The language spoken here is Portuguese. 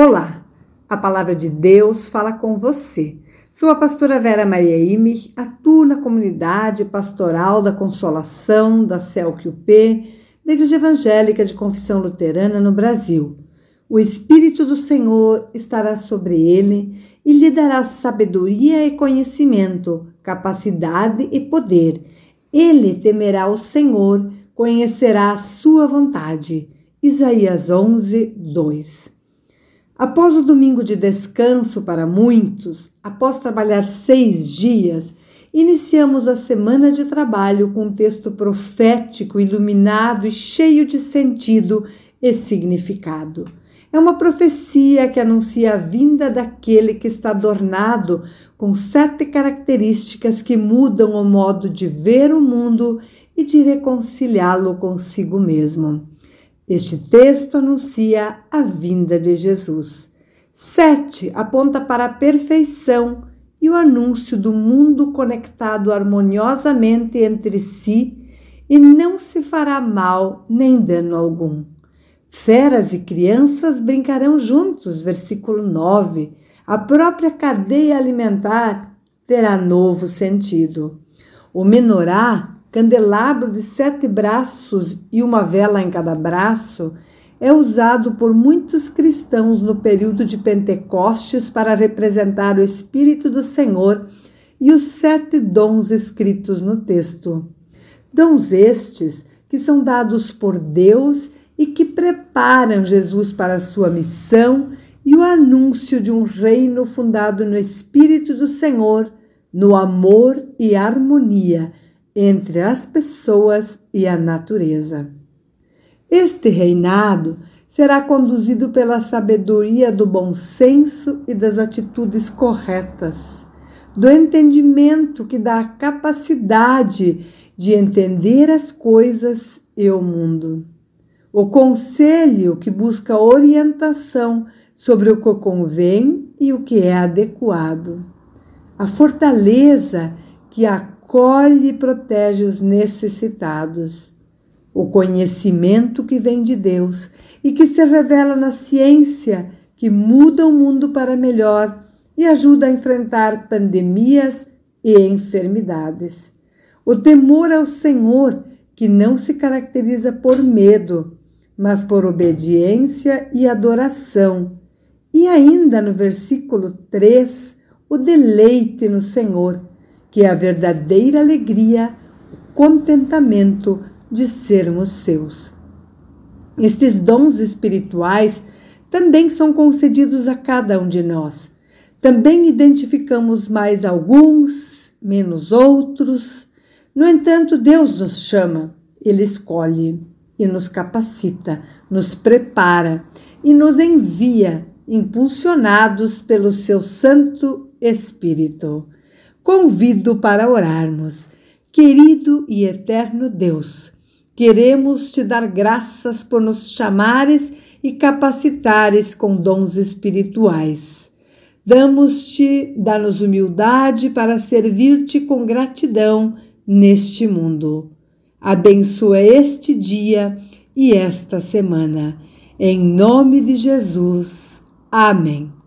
Olá, a palavra de Deus fala com você. Sou a pastora Vera Maria Imich, atuo na comunidade pastoral da Consolação da CELQP, da Igreja Evangélica de Confissão Luterana no Brasil. O Espírito do Senhor estará sobre ele e lhe dará sabedoria e conhecimento, capacidade e poder. Ele temerá o Senhor, conhecerá a sua vontade. Isaías 11, 2. Após o domingo de descanso para muitos, após trabalhar seis dias, iniciamos a semana de trabalho com um texto profético, iluminado e cheio de sentido e significado. É uma profecia que anuncia a vinda daquele que está adornado com sete características que mudam o modo de ver o mundo e de reconciliá-lo consigo mesmo. Este texto anuncia a vinda de Jesus. Sete aponta para a perfeição e o anúncio do mundo conectado harmoniosamente entre si e não se fará mal nem dano algum. Feras e crianças brincarão juntos, versículo 9. A própria cadeia alimentar terá novo sentido. O menorá candelabro de sete braços e uma vela em cada braço, é usado por muitos cristãos no período de Pentecostes para representar o Espírito do Senhor e os sete dons escritos no texto. Dons estes que são dados por Deus e que preparam Jesus para a sua missão e o anúncio de um reino fundado no Espírito do Senhor, no amor e harmonia entre as pessoas e a natureza. Este reinado será conduzido pela sabedoria do bom senso e das atitudes corretas, do entendimento que dá a capacidade de entender as coisas e o mundo. O conselho que busca orientação sobre o que convém e o que é adequado. A fortaleza que a acolhe e protege os necessitados. O conhecimento que vem de Deus e que se revela na ciência que muda o mundo para melhor e ajuda a enfrentar pandemias e enfermidades. O temor ao Senhor, que não se caracteriza por medo, mas por obediência e adoração. E ainda no versículo 3, o deleite no Senhor, que é a verdadeira alegria, o contentamento de sermos seus. Estes dons espirituais também são concedidos a cada um de nós. Também identificamos mais alguns, menos outros. No entanto, Deus nos chama, Ele escolhe e nos capacita, nos prepara e nos envia, impulsionados pelo seu Santo Espírito convido para orarmos. Querido e eterno Deus, queremos te dar graças por nos chamares e capacitares com dons espirituais. Damos-te, dá-nos humildade para servir-te com gratidão neste mundo. Abençoa este dia e esta semana. Em nome de Jesus. Amém.